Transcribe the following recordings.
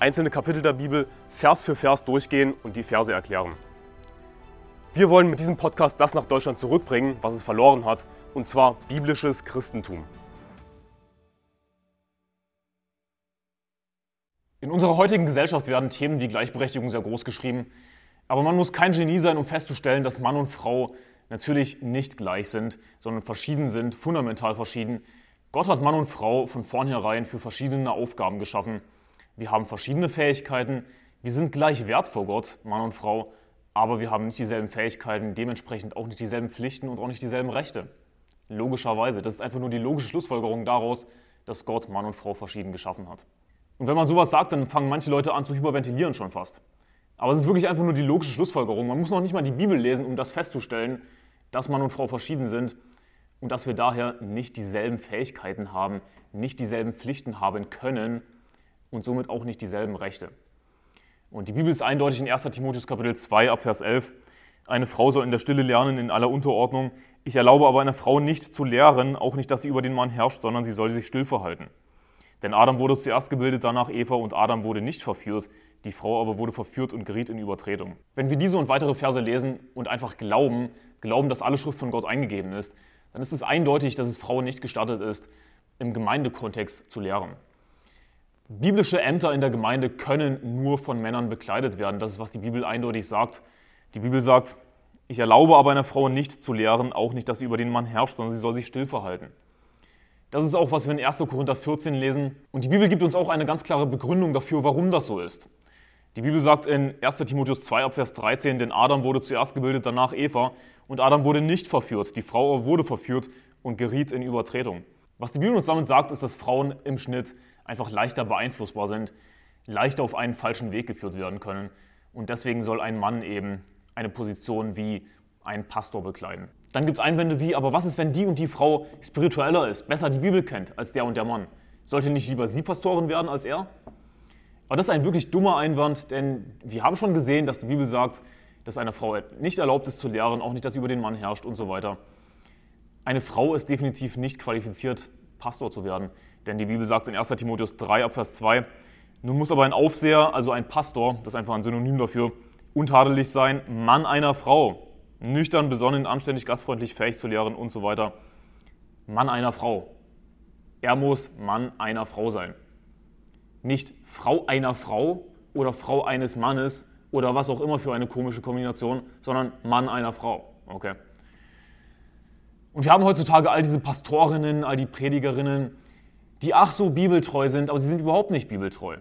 einzelne Kapitel der Bibel Vers für Vers durchgehen und die Verse erklären. Wir wollen mit diesem Podcast das nach Deutschland zurückbringen, was es verloren hat, und zwar biblisches Christentum. In unserer heutigen Gesellschaft werden Themen wie Gleichberechtigung sehr groß geschrieben, aber man muss kein Genie sein, um festzustellen, dass Mann und Frau natürlich nicht gleich sind, sondern verschieden sind, fundamental verschieden. Gott hat Mann und Frau von vornherein für verschiedene Aufgaben geschaffen wir haben verschiedene Fähigkeiten, wir sind gleich wert vor Gott, Mann und Frau, aber wir haben nicht dieselben Fähigkeiten, dementsprechend auch nicht dieselben Pflichten und auch nicht dieselben Rechte. Logischerweise, das ist einfach nur die logische Schlussfolgerung daraus, dass Gott Mann und Frau verschieden geschaffen hat. Und wenn man sowas sagt, dann fangen manche Leute an zu hyperventilieren schon fast. Aber es ist wirklich einfach nur die logische Schlussfolgerung. Man muss noch nicht mal die Bibel lesen, um das festzustellen, dass Mann und Frau verschieden sind und dass wir daher nicht dieselben Fähigkeiten haben, nicht dieselben Pflichten haben können und somit auch nicht dieselben Rechte. Und die Bibel ist eindeutig in 1. Timotheus Kapitel 2 ab Vers 11. Eine Frau soll in der Stille lernen in aller Unterordnung. Ich erlaube aber einer Frau nicht zu lehren, auch nicht, dass sie über den Mann herrscht, sondern sie soll sich still verhalten. Denn Adam wurde zuerst gebildet, danach Eva und Adam wurde nicht verführt. Die Frau aber wurde verführt und geriet in Übertretung. Wenn wir diese und weitere Verse lesen und einfach glauben, glauben, dass alle Schrift von Gott eingegeben ist, dann ist es eindeutig, dass es Frauen nicht gestattet ist, im Gemeindekontext zu lehren. Biblische Ämter in der Gemeinde können nur von Männern bekleidet werden. Das ist, was die Bibel eindeutig sagt. Die Bibel sagt, ich erlaube aber einer Frau nicht zu lehren, auch nicht, dass sie über den Mann herrscht, sondern sie soll sich still verhalten. Das ist auch, was wir in 1. Korinther 14 lesen. Und die Bibel gibt uns auch eine ganz klare Begründung dafür, warum das so ist. Die Bibel sagt in 1. Timotheus 2 ab Vers 13, denn Adam wurde zuerst gebildet, danach Eva. Und Adam wurde nicht verführt, die Frau wurde verführt und geriet in Übertretung. Was die Bibel uns damit sagt, ist, dass Frauen im Schnitt einfach leichter beeinflussbar sind, leichter auf einen falschen Weg geführt werden können. Und deswegen soll ein Mann eben eine Position wie ein Pastor bekleiden. Dann gibt es Einwände wie, aber was ist, wenn die und die Frau spiritueller ist, besser die Bibel kennt als der und der Mann? Sollte nicht lieber sie Pastorin werden als er? Aber das ist ein wirklich dummer Einwand, denn wir haben schon gesehen, dass die Bibel sagt, dass eine Frau nicht erlaubt ist zu lehren, auch nicht, dass über den Mann herrscht und so weiter. Eine Frau ist definitiv nicht qualifiziert, Pastor zu werden. Denn die Bibel sagt in 1 Timotheus 3 Abvers 2, nun muss aber ein Aufseher, also ein Pastor, das ist einfach ein Synonym dafür, untadelig sein, Mann einer Frau, nüchtern, besonnen, anständig, gastfreundlich, fähig zu lehren und so weiter. Mann einer Frau. Er muss Mann einer Frau sein. Nicht Frau einer Frau oder Frau eines Mannes oder was auch immer für eine komische Kombination, sondern Mann einer Frau. Okay. Und wir haben heutzutage all diese Pastorinnen, all die Predigerinnen, die ach so bibeltreu sind, aber sie sind überhaupt nicht bibeltreu.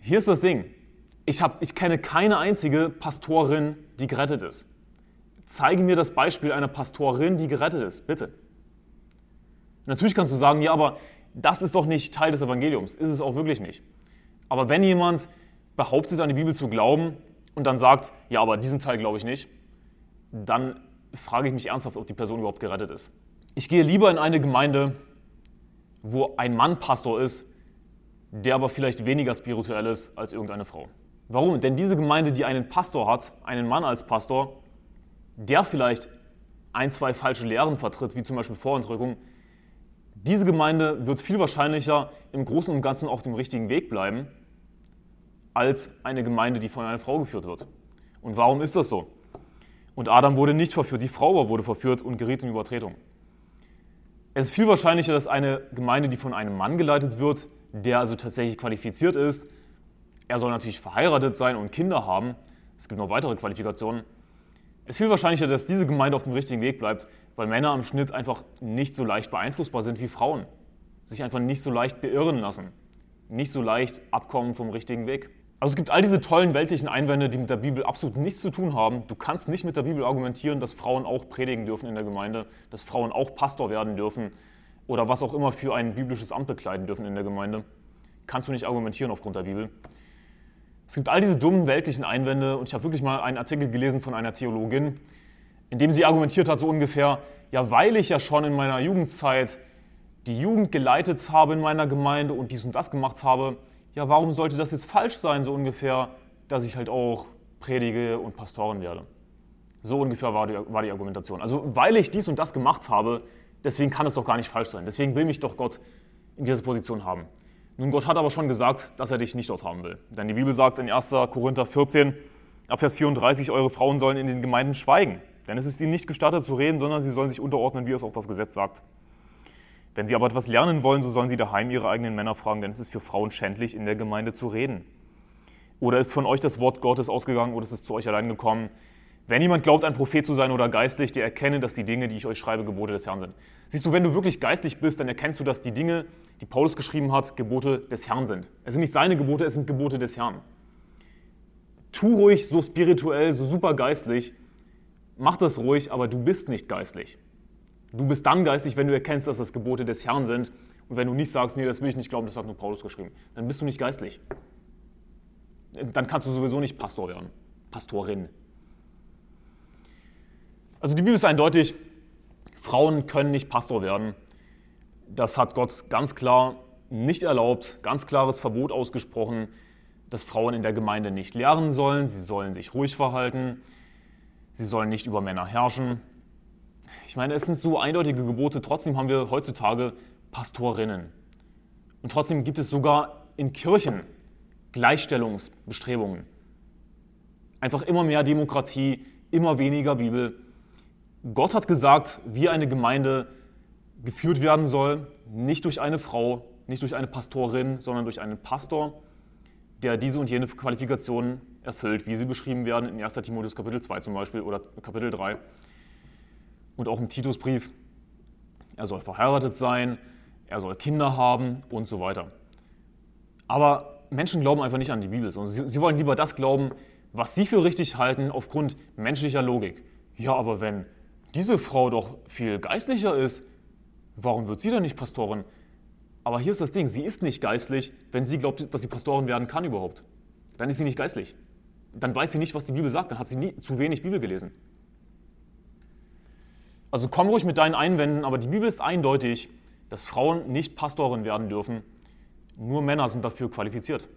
Hier ist das Ding. Ich, hab, ich kenne keine einzige Pastorin, die gerettet ist. Zeige mir das Beispiel einer Pastorin, die gerettet ist, bitte. Natürlich kannst du sagen, ja, aber das ist doch nicht Teil des Evangeliums. Ist es auch wirklich nicht. Aber wenn jemand behauptet, an die Bibel zu glauben und dann sagt, ja, aber diesen Teil glaube ich nicht, dann frage ich mich ernsthaft, ob die Person überhaupt gerettet ist. Ich gehe lieber in eine Gemeinde, wo ein Mann Pastor ist, der aber vielleicht weniger spirituell ist als irgendeine Frau. Warum? Denn diese Gemeinde, die einen Pastor hat, einen Mann als Pastor, der vielleicht ein, zwei falsche Lehren vertritt, wie zum Beispiel Vorentrückung, diese Gemeinde wird viel wahrscheinlicher im Großen und Ganzen auf dem richtigen Weg bleiben, als eine Gemeinde, die von einer Frau geführt wird. Und warum ist das so? Und Adam wurde nicht verführt, die Frau aber wurde verführt und geriet in Übertretung. Es ist viel wahrscheinlicher, dass eine Gemeinde, die von einem Mann geleitet wird, der also tatsächlich qualifiziert ist, er soll natürlich verheiratet sein und Kinder haben, es gibt noch weitere Qualifikationen, es ist viel wahrscheinlicher, dass diese Gemeinde auf dem richtigen Weg bleibt, weil Männer im Schnitt einfach nicht so leicht beeinflussbar sind wie Frauen, sich einfach nicht so leicht beirren lassen, nicht so leicht abkommen vom richtigen Weg. Also es gibt all diese tollen weltlichen Einwände, die mit der Bibel absolut nichts zu tun haben. Du kannst nicht mit der Bibel argumentieren, dass Frauen auch predigen dürfen in der Gemeinde, dass Frauen auch Pastor werden dürfen oder was auch immer für ein biblisches Amt bekleiden dürfen in der Gemeinde. Kannst du nicht argumentieren aufgrund der Bibel. Es gibt all diese dummen weltlichen Einwände und ich habe wirklich mal einen Artikel gelesen von einer Theologin, in dem sie argumentiert hat, so ungefähr, ja, weil ich ja schon in meiner Jugendzeit die Jugend geleitet habe in meiner Gemeinde und dies und das gemacht habe, ja, warum sollte das jetzt falsch sein, so ungefähr, dass ich halt auch predige und Pastoren werde? So ungefähr war die, war die Argumentation. Also, weil ich dies und das gemacht habe, deswegen kann es doch gar nicht falsch sein. Deswegen will mich doch Gott in dieser Position haben. Nun, Gott hat aber schon gesagt, dass er dich nicht dort haben will. Denn die Bibel sagt in 1. Korinther 14, ab Vers 34, eure Frauen sollen in den Gemeinden schweigen. Denn es ist ihnen nicht gestattet zu reden, sondern sie sollen sich unterordnen, wie es auch das Gesetz sagt. Wenn sie aber etwas lernen wollen, so sollen sie daheim ihre eigenen Männer fragen, denn es ist für Frauen schändlich, in der Gemeinde zu reden. Oder ist von euch das Wort Gottes ausgegangen oder ist es zu euch allein gekommen? Wenn jemand glaubt, ein Prophet zu sein oder geistlich, der erkenne, dass die Dinge, die ich euch schreibe, Gebote des Herrn sind. Siehst du, wenn du wirklich geistlich bist, dann erkennst du, dass die Dinge, die Paulus geschrieben hat, Gebote des Herrn sind. Es sind nicht seine Gebote, es sind Gebote des Herrn. Tu ruhig so spirituell, so super geistlich, mach das ruhig, aber du bist nicht geistlich. Du bist dann geistlich, wenn du erkennst, dass das Gebote des Herrn sind. Und wenn du nicht sagst, nee, das will ich nicht glauben, das hat nur Paulus geschrieben, dann bist du nicht geistlich. Dann kannst du sowieso nicht Pastor werden, Pastorin. Also die Bibel ist eindeutig, Frauen können nicht Pastor werden. Das hat Gott ganz klar nicht erlaubt, ganz klares Verbot ausgesprochen, dass Frauen in der Gemeinde nicht lehren sollen, sie sollen sich ruhig verhalten, sie sollen nicht über Männer herrschen. Ich meine, es sind so eindeutige Gebote, trotzdem haben wir heutzutage Pastorinnen. Und trotzdem gibt es sogar in Kirchen Gleichstellungsbestrebungen. Einfach immer mehr Demokratie, immer weniger Bibel. Gott hat gesagt, wie eine Gemeinde geführt werden soll, nicht durch eine Frau, nicht durch eine Pastorin, sondern durch einen Pastor, der diese und jene Qualifikationen erfüllt, wie sie beschrieben werden in 1. Timotheus Kapitel 2 zum Beispiel oder Kapitel 3 und auch im Titusbrief. Er soll verheiratet sein, er soll Kinder haben und so weiter. Aber Menschen glauben einfach nicht an die Bibel. Sie, sie wollen lieber das glauben, was sie für richtig halten aufgrund menschlicher Logik. Ja, aber wenn diese Frau doch viel geistlicher ist, warum wird sie dann nicht Pastorin? Aber hier ist das Ding, sie ist nicht geistlich, wenn sie glaubt, dass sie Pastorin werden kann überhaupt. Dann ist sie nicht geistlich. Dann weiß sie nicht, was die Bibel sagt, dann hat sie nie, zu wenig Bibel gelesen. Also komm ruhig mit deinen Einwänden, aber die Bibel ist eindeutig, dass Frauen nicht Pastorin werden dürfen. Nur Männer sind dafür qualifiziert.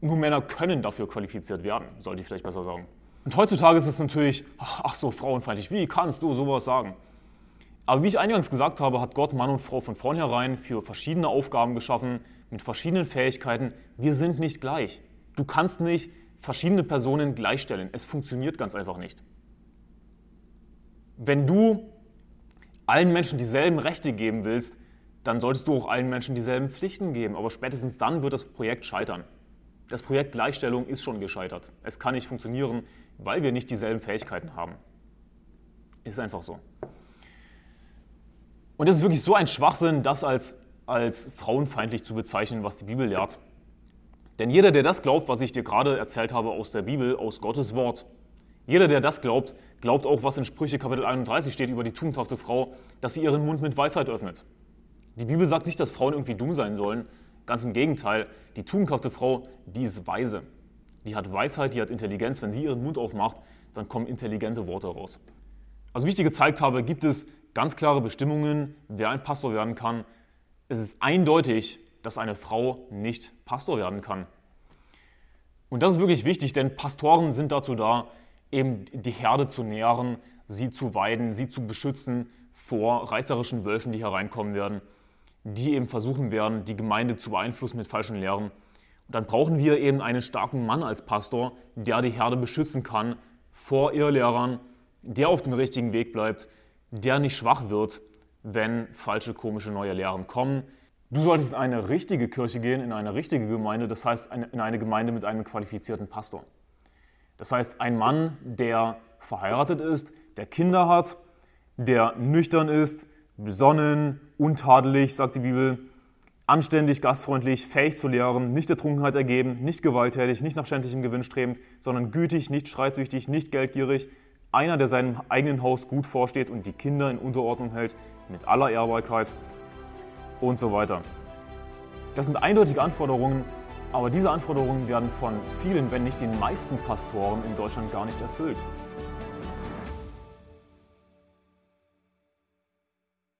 Nur Männer können dafür qualifiziert werden, sollte ich vielleicht besser sagen. Und heutzutage ist es natürlich, ach so, frauenfeindlich, wie kannst du sowas sagen? Aber wie ich eingangs gesagt habe, hat Gott Mann und Frau von vornherein für verschiedene Aufgaben geschaffen, mit verschiedenen Fähigkeiten. Wir sind nicht gleich. Du kannst nicht verschiedene Personen gleichstellen. Es funktioniert ganz einfach nicht. Wenn du allen Menschen dieselben Rechte geben willst, dann solltest du auch allen Menschen dieselben Pflichten geben. Aber spätestens dann wird das Projekt scheitern. Das Projekt Gleichstellung ist schon gescheitert. Es kann nicht funktionieren, weil wir nicht dieselben Fähigkeiten haben. Ist einfach so. Und es ist wirklich so ein Schwachsinn, das als, als frauenfeindlich zu bezeichnen, was die Bibel lehrt. Denn jeder, der das glaubt, was ich dir gerade erzählt habe aus der Bibel, aus Gottes Wort, jeder, der das glaubt, glaubt auch, was in Sprüche Kapitel 31 steht über die tugendhafte Frau, dass sie ihren Mund mit Weisheit öffnet. Die Bibel sagt nicht, dass Frauen irgendwie dumm sein sollen. Ganz im Gegenteil, die tugendhafte Frau, die ist weise die hat Weisheit, die hat Intelligenz. Wenn sie ihren Mund aufmacht, dann kommen intelligente Worte raus. Also wie ich dir gezeigt habe, gibt es ganz klare Bestimmungen, wer ein Pastor werden kann. Es ist eindeutig, dass eine Frau nicht Pastor werden kann. Und das ist wirklich wichtig, denn Pastoren sind dazu da, eben die Herde zu nähren, sie zu weiden, sie zu beschützen vor reißerischen Wölfen, die hereinkommen werden, die eben versuchen werden, die Gemeinde zu beeinflussen mit falschen Lehren dann brauchen wir eben einen starken Mann als Pastor, der die Herde beschützen kann vor Irrlehrern, der auf dem richtigen Weg bleibt, der nicht schwach wird, wenn falsche, komische neue Lehren kommen. Du solltest in eine richtige Kirche gehen, in eine richtige Gemeinde, das heißt in eine Gemeinde mit einem qualifizierten Pastor. Das heißt, ein Mann, der verheiratet ist, der Kinder hat, der nüchtern ist, besonnen, untadelig, sagt die Bibel, anständig, gastfreundlich, fähig zu lehren, nicht der Trunkenheit ergeben, nicht gewalttätig, nicht nach schändlichem Gewinn strebend, sondern gütig, nicht streitsüchtig, nicht geldgierig, einer, der seinem eigenen Haus gut vorsteht und die Kinder in Unterordnung hält, mit aller Ehrbarkeit und so weiter. Das sind eindeutige Anforderungen, Aber diese Anforderungen werden von vielen, wenn nicht den meisten Pastoren in Deutschland gar nicht erfüllt.